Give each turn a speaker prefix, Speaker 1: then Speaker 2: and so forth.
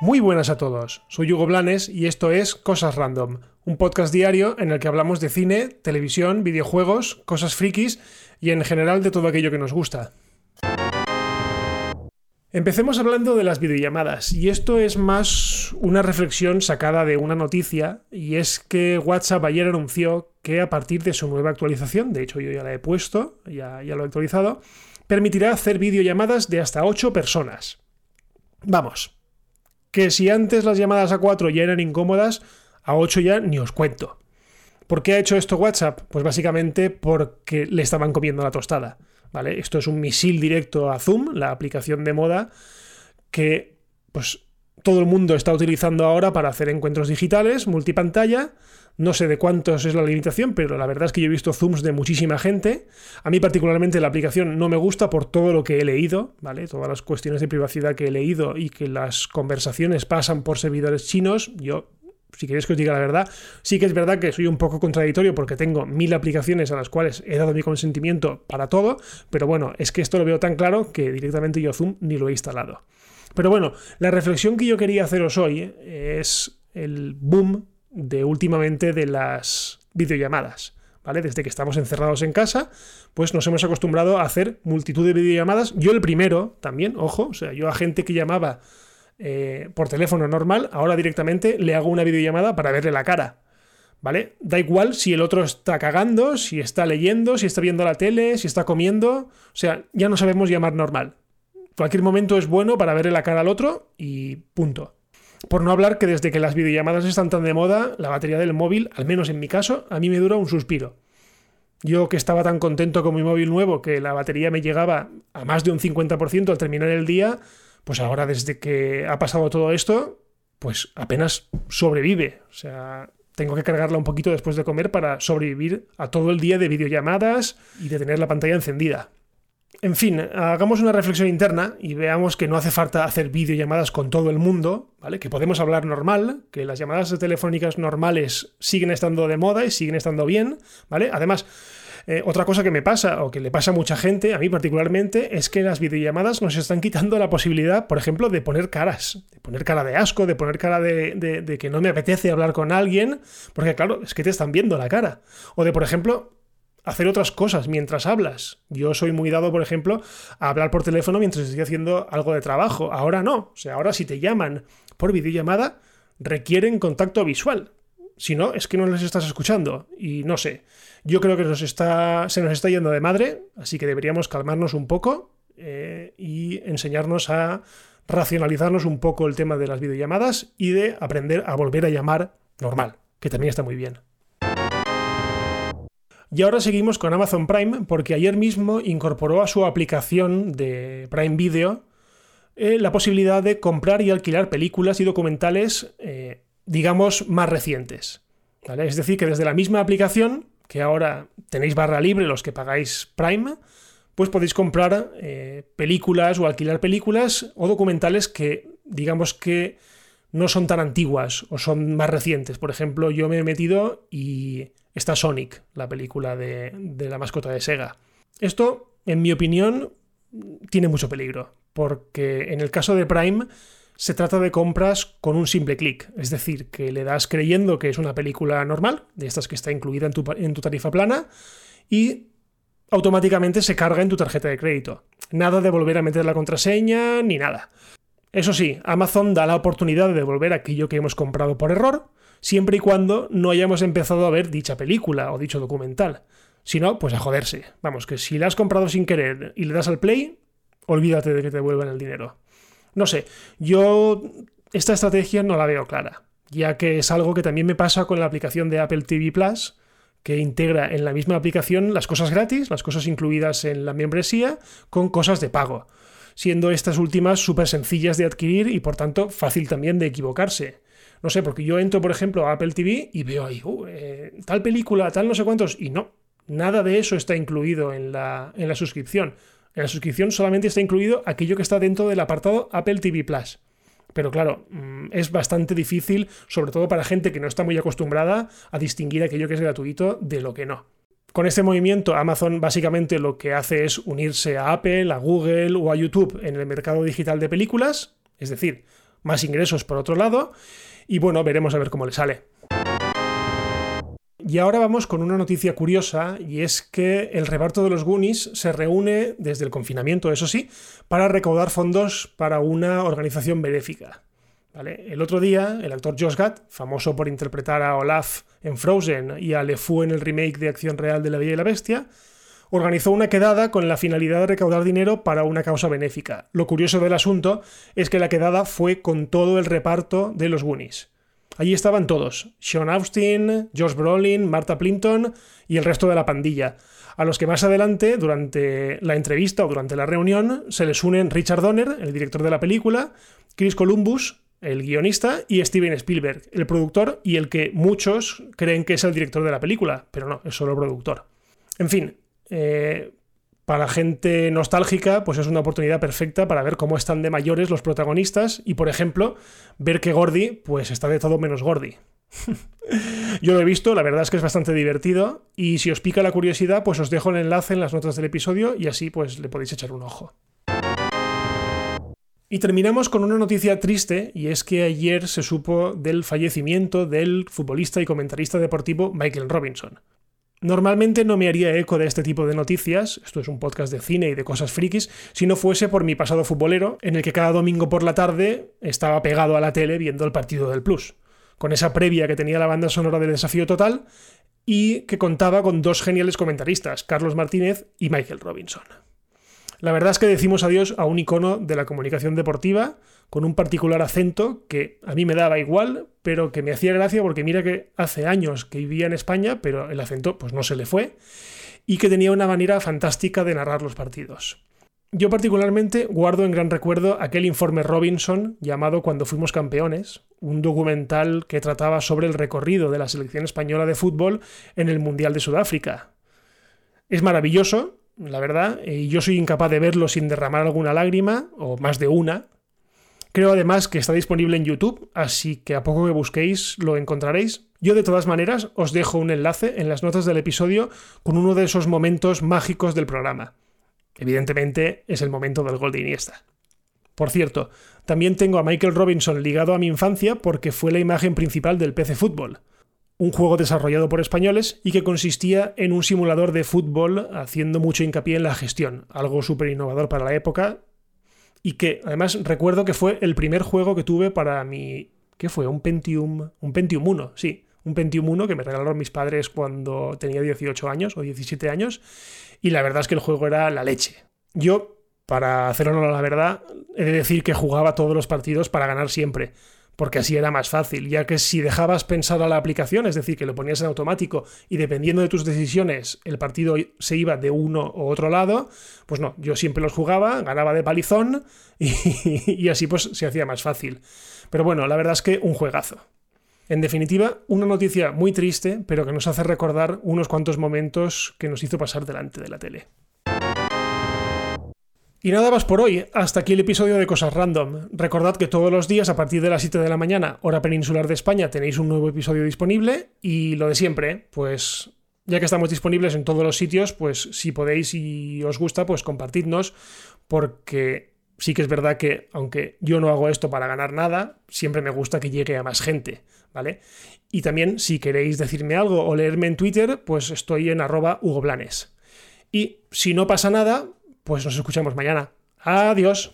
Speaker 1: Muy buenas a todos, soy Hugo Blanes y esto es Cosas Random, un podcast diario en el que hablamos de cine, televisión, videojuegos, cosas frikis y en general de todo aquello que nos gusta. Empecemos hablando de las videollamadas, y esto es más una reflexión sacada de una noticia, y es que WhatsApp ayer anunció que a partir de su nueva actualización, de hecho yo ya la he puesto, ya, ya lo he actualizado, permitirá hacer videollamadas de hasta 8 personas. Vamos, que si antes las llamadas a 4 ya eran incómodas, a 8 ya ni os cuento. ¿Por qué ha hecho esto WhatsApp? Pues básicamente porque le estaban comiendo la tostada. ¿Vale? Esto es un misil directo a Zoom, la aplicación de moda que pues todo el mundo está utilizando ahora para hacer encuentros digitales, multipantalla. No sé de cuántos es la limitación, pero la verdad es que yo he visto Zooms de muchísima gente. A mí particularmente la aplicación no me gusta por todo lo que he leído, ¿vale? Todas las cuestiones de privacidad que he leído y que las conversaciones pasan por servidores chinos. Yo si queréis que os diga la verdad, sí que es verdad que soy un poco contradictorio porque tengo mil aplicaciones a las cuales he dado mi consentimiento para todo, pero bueno, es que esto lo veo tan claro que directamente yo Zoom ni lo he instalado. Pero bueno, la reflexión que yo quería haceros hoy es el boom de últimamente de las videollamadas. ¿Vale? Desde que estamos encerrados en casa, pues nos hemos acostumbrado a hacer multitud de videollamadas. Yo el primero también, ojo, o sea, yo a gente que llamaba eh, por teléfono normal, ahora directamente le hago una videollamada para verle la cara. ¿Vale? Da igual si el otro está cagando, si está leyendo, si está viendo la tele, si está comiendo. O sea, ya no sabemos llamar normal. Cualquier momento es bueno para verle la cara al otro y punto. Por no hablar que desde que las videollamadas están tan de moda, la batería del móvil, al menos en mi caso, a mí me dura un suspiro. Yo que estaba tan contento con mi móvil nuevo que la batería me llegaba a más de un 50% al terminar el día, pues ahora desde que ha pasado todo esto, pues apenas sobrevive. O sea, tengo que cargarla un poquito después de comer para sobrevivir a todo el día de videollamadas y de tener la pantalla encendida. En fin, hagamos una reflexión interna y veamos que no hace falta hacer videollamadas con todo el mundo, ¿vale? Que podemos hablar normal, que las llamadas telefónicas normales siguen estando de moda y siguen estando bien, ¿vale? Además, eh, otra cosa que me pasa, o que le pasa a mucha gente, a mí particularmente, es que las videollamadas nos están quitando la posibilidad, por ejemplo, de poner caras, de poner cara de asco, de poner cara de, que no me apetece hablar con alguien, porque claro, es que te están viendo la cara. O de, por ejemplo, hacer otras cosas mientras hablas. Yo soy muy dado, por ejemplo, a hablar por teléfono mientras estoy haciendo algo de trabajo. Ahora no. O sea, ahora si te llaman por videollamada, requieren contacto visual. Si no, es que no les estás escuchando. Y no sé. Yo creo que se nos está yendo de madre, así que deberíamos calmarnos un poco eh, y enseñarnos a racionalizarnos un poco el tema de las videollamadas y de aprender a volver a llamar normal, que también está muy bien. Y ahora seguimos con Amazon Prime porque ayer mismo incorporó a su aplicación de Prime Video eh, la posibilidad de comprar y alquilar películas y documentales, eh, digamos, más recientes. Es decir, que desde la misma aplicación que ahora tenéis barra libre los que pagáis Prime, pues podéis comprar eh, películas o alquilar películas o documentales que digamos que no son tan antiguas o son más recientes. Por ejemplo, yo me he metido y está Sonic, la película de, de la mascota de Sega. Esto, en mi opinión, tiene mucho peligro, porque en el caso de Prime se trata de compras con un simple clic, es decir, que le das creyendo que es una película normal, de estas que está incluida en tu, en tu tarifa plana, y automáticamente se carga en tu tarjeta de crédito. Nada de volver a meter la contraseña ni nada. Eso sí, Amazon da la oportunidad de devolver aquello que hemos comprado por error, siempre y cuando no hayamos empezado a ver dicha película o dicho documental. Si no, pues a joderse. Vamos, que si la has comprado sin querer y le das al play, olvídate de que te devuelvan el dinero. No sé, yo esta estrategia no la veo clara, ya que es algo que también me pasa con la aplicación de Apple TV Plus, que integra en la misma aplicación las cosas gratis, las cosas incluidas en la membresía, con cosas de pago, siendo estas últimas súper sencillas de adquirir y por tanto fácil también de equivocarse. No sé, porque yo entro, por ejemplo, a Apple TV y veo ahí, uh, eh, tal película, tal no sé cuántos, y no, nada de eso está incluido en la, en la suscripción. En la suscripción solamente está incluido aquello que está dentro del apartado Apple TV Plus. Pero claro, mm, es bastante difícil, sobre todo para gente que no está muy acostumbrada a distinguir aquello que es gratuito de lo que no. Con este movimiento, Amazon básicamente lo que hace es unirse a Apple, a Google o a YouTube en el mercado digital de películas, es decir, más ingresos por otro lado, y bueno, veremos a ver cómo le sale. Y ahora vamos con una noticia curiosa, y es que el reparto de los Goonies se reúne desde el confinamiento, eso sí, para recaudar fondos para una organización benéfica. El otro día, el actor Josh Gad, famoso por interpretar a Olaf en Frozen y a LeFou en el remake de Acción Real de La Bella y la Bestia, organizó una quedada con la finalidad de recaudar dinero para una causa benéfica. Lo curioso del asunto es que la quedada fue con todo el reparto de los Goonies. Allí estaban todos, Sean Austin, Josh Brolin, Martha Plimpton y el resto de la pandilla, a los que más adelante, durante la entrevista o durante la reunión, se les unen Richard Donner, el director de la película, Chris Columbus, el guionista, y Steven Spielberg, el productor y el que muchos creen que es el director de la película, pero no, es solo productor. En fin, eh, para gente nostálgica, pues es una oportunidad perfecta para ver cómo están de mayores los protagonistas y, por ejemplo, ver que Gordy, pues está de todo menos Gordy. Yo lo he visto, la verdad es que es bastante divertido y si os pica la curiosidad, pues os dejo el enlace en las notas del episodio y así pues le podéis echar un ojo. Y terminamos con una noticia triste, y es que ayer se supo del fallecimiento del futbolista y comentarista deportivo Michael Robinson. Normalmente no me haría eco de este tipo de noticias, esto es un podcast de cine y de cosas frikis, si no fuese por mi pasado futbolero, en el que cada domingo por la tarde estaba pegado a la tele viendo el partido del Plus, con esa previa que tenía la banda sonora del desafío total y que contaba con dos geniales comentaristas, Carlos Martínez y Michael Robinson. La verdad es que decimos adiós a un icono de la comunicación deportiva con un particular acento que a mí me daba igual, pero que me hacía gracia porque mira que hace años que vivía en España, pero el acento pues no se le fue, y que tenía una manera fantástica de narrar los partidos. Yo particularmente guardo en gran recuerdo aquel informe Robinson llamado Cuando fuimos campeones, un documental que trataba sobre el recorrido de la selección española de fútbol en el Mundial de Sudáfrica. Es maravilloso, la verdad, y yo soy incapaz de verlo sin derramar alguna lágrima, o más de una. Creo además que está disponible en YouTube, así que a poco que busquéis lo encontraréis. Yo de todas maneras os dejo un enlace en las notas del episodio con uno de esos momentos mágicos del programa. Evidentemente es el momento del gol de Iniesta. Por cierto, también tengo a Michael Robinson ligado a mi infancia porque fue la imagen principal del PC Fútbol un juego desarrollado por españoles y que consistía en un simulador de fútbol haciendo mucho hincapié en la gestión, algo súper innovador para la época y que además recuerdo que fue el primer juego que tuve para mi... ¿Qué fue? Un Pentium, un Pentium 1, sí, un Pentium 1 que me regalaron mis padres cuando tenía 18 años o 17 años y la verdad es que el juego era la leche. Yo, para hacerlo la verdad, he de decir que jugaba todos los partidos para ganar siempre porque así era más fácil, ya que si dejabas pensar a la aplicación, es decir, que lo ponías en automático y dependiendo de tus decisiones el partido se iba de uno u otro lado, pues no, yo siempre los jugaba, ganaba de palizón y, y así pues se hacía más fácil. Pero bueno, la verdad es que un juegazo. En definitiva, una noticia muy triste, pero que nos hace recordar unos cuantos momentos que nos hizo pasar delante de la tele. Y nada más por hoy, hasta aquí el episodio de Cosas Random. Recordad que todos los días a partir de las 7 de la mañana, hora peninsular de España, tenéis un nuevo episodio disponible y lo de siempre, pues ya que estamos disponibles en todos los sitios, pues si podéis y os gusta, pues compartidnos porque sí que es verdad que aunque yo no hago esto para ganar nada, siempre me gusta que llegue a más gente, ¿vale? Y también si queréis decirme algo o leerme en Twitter, pues estoy en arroba hugoblanes. Y si no pasa nada, pues nos escuchamos mañana. Adiós.